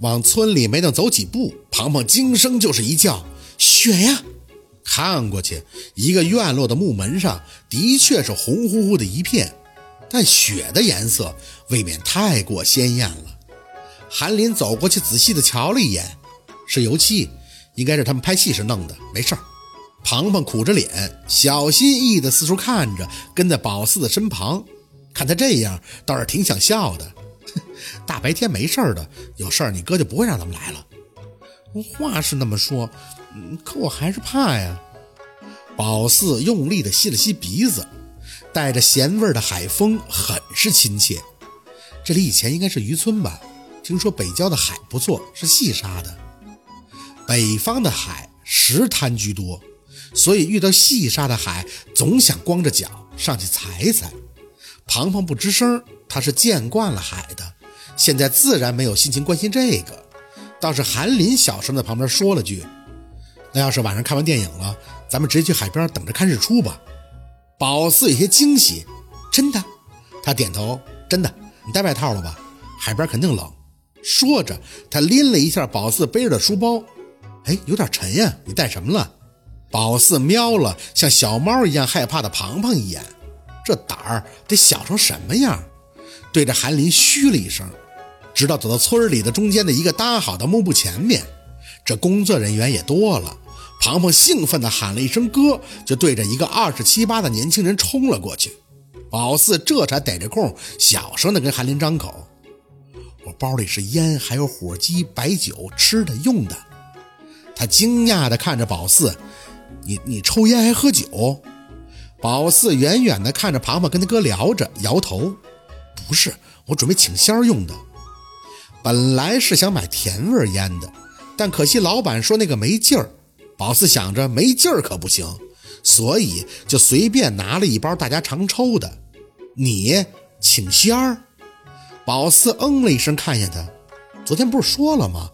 往村里没等走几步，庞庞惊声就是一叫：“雪呀！”看过去，一个院落的木门上的确是红乎乎的一片，但雪的颜色未免太过鲜艳了。韩林走过去，仔细的瞧了一眼，是油漆，应该是他们拍戏时弄的，没事儿。庞庞苦着脸，小心翼翼的四处看着，跟在宝四的身旁。看他这样，倒是挺想笑的。大白天没事儿的，有事儿你哥就不会让咱们来了。话是那么说，可我还是怕呀。宝四用力的吸了吸鼻子，带着咸味的海风很是亲切。这里以前应该是渔村吧？听说北郊的海不错，是细沙的。北方的海石滩居多，所以遇到细沙的海，总想光着脚上去踩踩。庞庞不吱声，他是见惯了海的，现在自然没有心情关心这个。倒是韩林小声在旁边说了句：“那要是晚上看完电影了，咱们直接去海边等着看日出吧。”宝四有些惊喜：“真的？”他点头：“真的。你带外套了吧？海边肯定冷。”说着，他拎了一下宝四背着的书包：“哎，有点沉呀，你带什么了？”宝四瞄了像小猫一样害怕的庞庞一眼。这胆儿得小成什么样？对着韩林嘘了一声，直到走到村里的中间的一个搭好的幕布前面。这工作人员也多了。庞庞兴奋地喊了一声“哥”，就对着一个二十七八的年轻人冲了过去。宝四这才逮着空，小声地跟韩林张口：“我包里是烟，还有火鸡、白酒，吃的用的。”他惊讶地看着宝四：“你你抽烟还喝酒？”宝四远远地看着庞庞跟他哥聊着，摇头：“不是，我准备请仙用的。本来是想买甜味烟的，但可惜老板说那个没劲儿。宝四想着没劲儿可不行，所以就随便拿了一包大家常抽的。你请仙儿？”宝四嗯了一声，看见他：“昨天不是说了吗？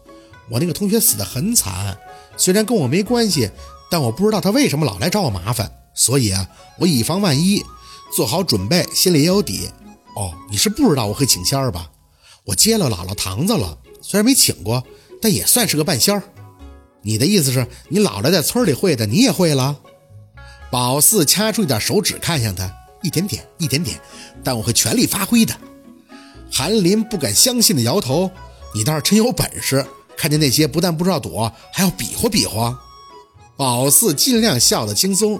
我那个同学死得很惨，虽然跟我没关系，但我不知道他为什么老来找我麻烦。”所以啊，我以防万一，做好准备，心里也有底。哦，你是不知道我会请仙儿吧？我接了姥姥堂子了，虽然没请过，但也算是个半仙儿。你的意思是你姥姥在村里会的，你也会了？宝四掐出一点手指看向他，一点点，一点点，但我会全力发挥的。韩林不敢相信的摇头，你倒是真有本事，看见那些不但不知道躲，还要比划比划。宝四尽量笑得轻松。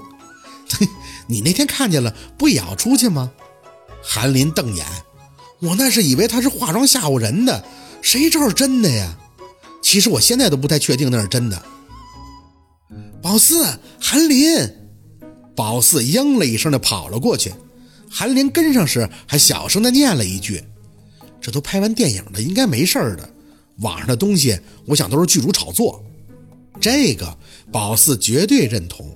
你那天看见了，不也要出去吗？韩林瞪眼，我那是以为他是化妆吓唬人的，谁知道是真的呀？其实我现在都不太确定那是真的。宝四，韩林，宝四应了一声的跑了过去。韩林跟上时还小声的念了一句：“这都拍完电影了，应该没事的。网上的东西，我想都是剧组炒作。”这个宝四绝对认同。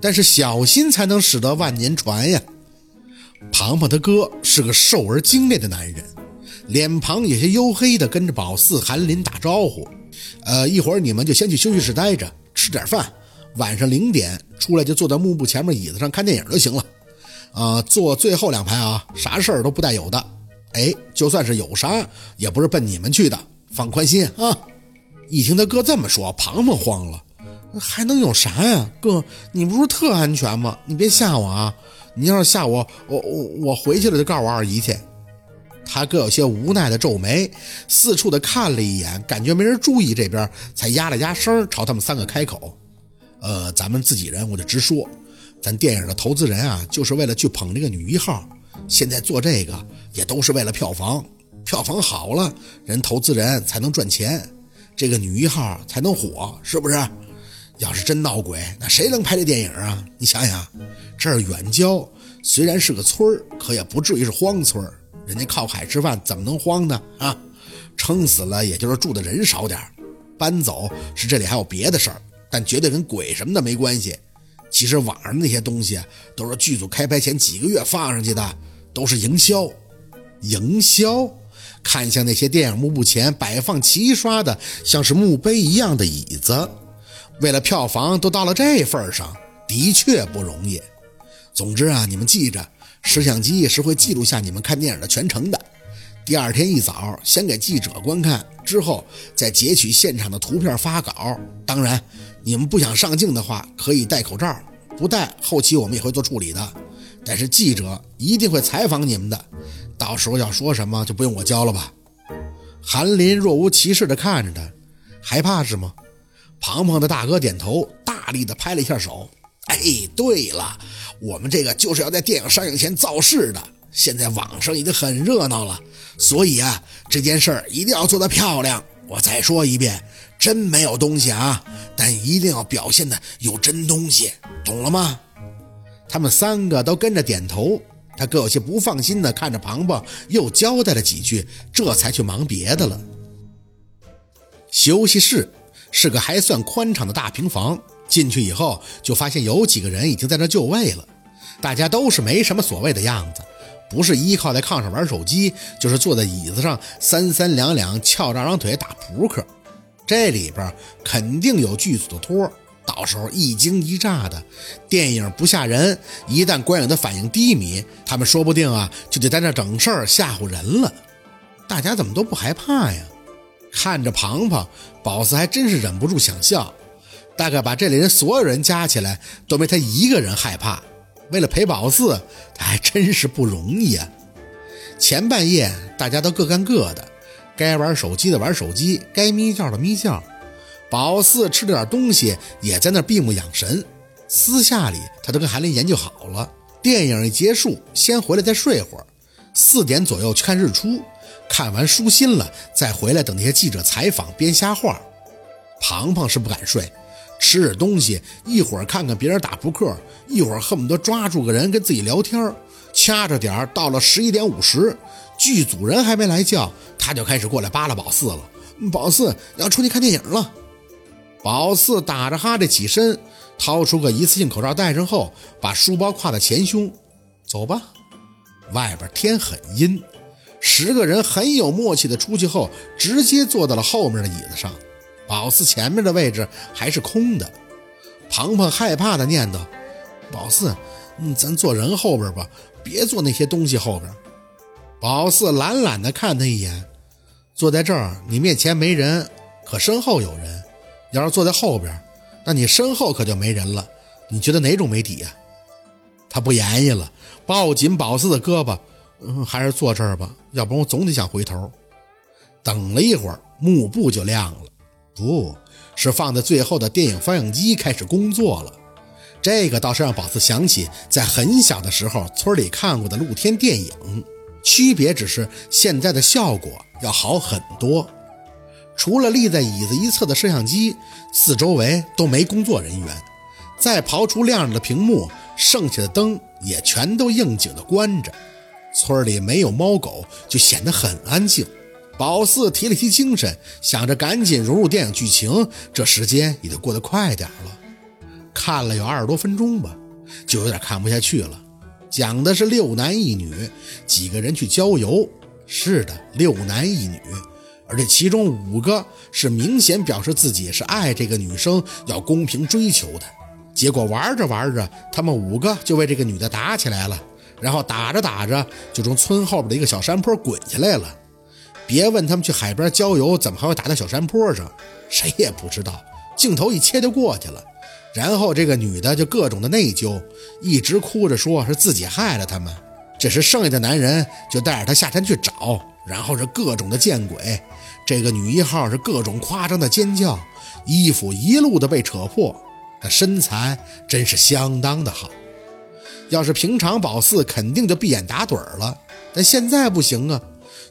但是小心才能使得万年船呀！庞庞他哥是个瘦而精炼的男人，脸庞有些黝黑的，跟着宝四、韩林打招呼：“呃，一会儿你们就先去休息室待着，吃点饭。晚上零点出来就坐在幕布前面椅子上看电影就行了。啊，坐最后两排啊，啥事儿都不带有的。哎，就算是有啥，也不是奔你们去的，放宽心啊！”一听他哥这么说，庞庞慌了。还能有啥呀，哥，你不是特安全吗？你别吓我啊！你要是吓我，我我我回去了就告诉我二姨去。他哥有些无奈的皱眉，四处的看了一眼，感觉没人注意这边，才压了压声，朝他们三个开口：“呃，咱们自己人，我就直说，咱电影的投资人啊，就是为了去捧这个女一号，现在做这个也都是为了票房，票房好了，人投资人才能赚钱，这个女一号才能火，是不是？”要是真闹鬼，那谁能拍这电影啊？你想想，这儿远郊虽然是个村儿，可也不至于是荒村儿。人家靠海吃饭，怎么能荒呢？啊，撑死了也就是住的人少点儿搬走是这里还有别的事儿，但绝对跟鬼什么的没关系。其实网上那些东西都是剧组开拍前几个月放上去的，都是营销。营销？看向那些电影幕布前摆放齐刷的像是墓碑一样的椅子。为了票房都到了这份上，的确不容易。总之啊，你们记着，摄像机是会记录下你们看电影的全程的。第二天一早先给记者观看，之后再截取现场的图片发稿。当然，你们不想上镜的话，可以戴口罩，不戴后期我们也会做处理的。但是记者一定会采访你们的，到时候要说什么就不用我教了吧？韩林若无其事地看着他，害怕是吗？庞庞的大哥点头，大力的拍了一下手。哎，对了，我们这个就是要在电影上映前造势的。现在网上已经很热闹了，所以啊，这件事儿一定要做得漂亮。我再说一遍，真没有东西啊，但一定要表现的有真东西，懂了吗？他们三个都跟着点头。他各有些不放心的看着庞庞，又交代了几句，这才去忙别的了。休息室是个还算宽敞的大平房，进去以后就发现有几个人已经在那就位了，大家都是没什么所谓的样子。不是依靠在炕上玩手机，就是坐在椅子上三三两两翘着二郎腿打扑克。这里边肯定有剧组的托，到时候一惊一乍的，电影不吓人，一旦观影的反应低迷，他们说不定啊就得在那整事儿吓唬人了。大家怎么都不害怕呀？看着庞庞，宝四还真是忍不住想笑。大概把这里人所有人加起来，都没他一个人害怕。为了陪宝四，他还真是不容易啊！前半夜大家都各干各的，该玩手机的玩手机，该眯觉的眯觉。宝四吃了点东西，也在那闭目养神。私下里他都跟韩林研究好了，电影一结束，先回来再睡会儿，四点左右去看日出，看完舒心了再回来等那些记者采访，编瞎话。庞庞是不敢睡。吃点东西，一会儿看看别人打扑克，一会儿恨不得抓住个人跟自己聊天掐着点儿，到了十一点五十，剧组人还没来叫，他就开始过来扒拉宝四了。宝四要出去看电影了。宝四打着哈欠起身，掏出个一次性口罩戴上后，把书包挎在前胸，走吧。外边天很阴，十个人很有默契的出去后，直接坐到了后面的椅子上。宝四前面的位置还是空的，庞庞害怕的念叨：“宝四，嗯，咱坐人后边吧，别坐那些东西后边。”宝四懒懒的看他一眼，坐在这儿，你面前没人，可身后有人。要是坐在后边，那你身后可就没人了。你觉得哪种没底呀？他不言语了，抱紧宝四的胳膊：“嗯，还是坐这儿吧，要不然我总得想回头。”等了一会儿，幕布就亮了。不是放在最后的电影放映机开始工作了，这个倒是让宝四想起在很小的时候村里看过的露天电影，区别只是现在的效果要好很多。除了立在椅子一侧的摄像机，四周围都没工作人员。再刨除亮着的屏幕，剩下的灯也全都应景的关着。村里没有猫狗，就显得很安静。宝四提了提精神，想着赶紧融入电影剧情，这时间也就过得快点了。看了有二十多分钟吧，就有点看不下去了。讲的是六男一女几个人去郊游，是的，六男一女，而且其中五个是明显表示自己是爱这个女生，要公平追求的。结果玩着玩着，他们五个就为这个女的打起来了，然后打着打着就从村后边的一个小山坡滚下来了。别问他们去海边郊游怎么还会打到小山坡上，谁也不知道。镜头一切就过去了，然后这个女的就各种的内疚，一直哭着说是自己害了他们。这时剩下的男人就带着她下山去找，然后是各种的见鬼。这个女一号是各种夸张的尖叫，衣服一路的被扯破，她身材真是相当的好。要是平常宝四肯定就闭眼打盹了，但现在不行啊。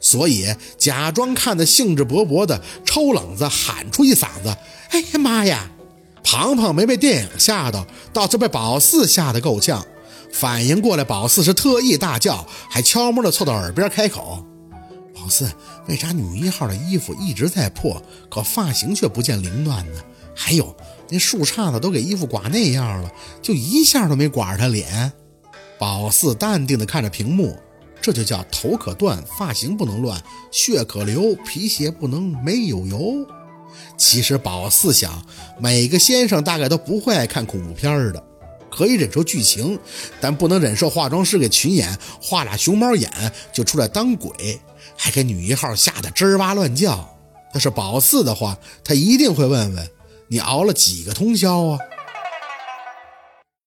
所以假装看得兴致勃勃的抽冷子喊出一嗓子：“哎呀妈呀！”庞庞没被电影吓到，倒是被宝四吓得够呛。反应过来，宝四是特意大叫，还悄摸的凑到耳边开口：“宝四，为啥女一号的衣服一直在破，可发型却不见凌乱呢？还有那树杈子都给衣服刮那样了，就一下都没刮着她脸。”宝四淡定的看着屏幕。这就叫头可断，发型不能乱，血可流，皮鞋不能没有油。其实宝四想，每个先生大概都不会爱看恐怖片的，可以忍受剧情，但不能忍受化妆师给群演画俩熊猫眼就出来当鬼，还给女一号吓得吱哇乱叫。要是宝四的话，他一定会问问你熬了几个通宵啊？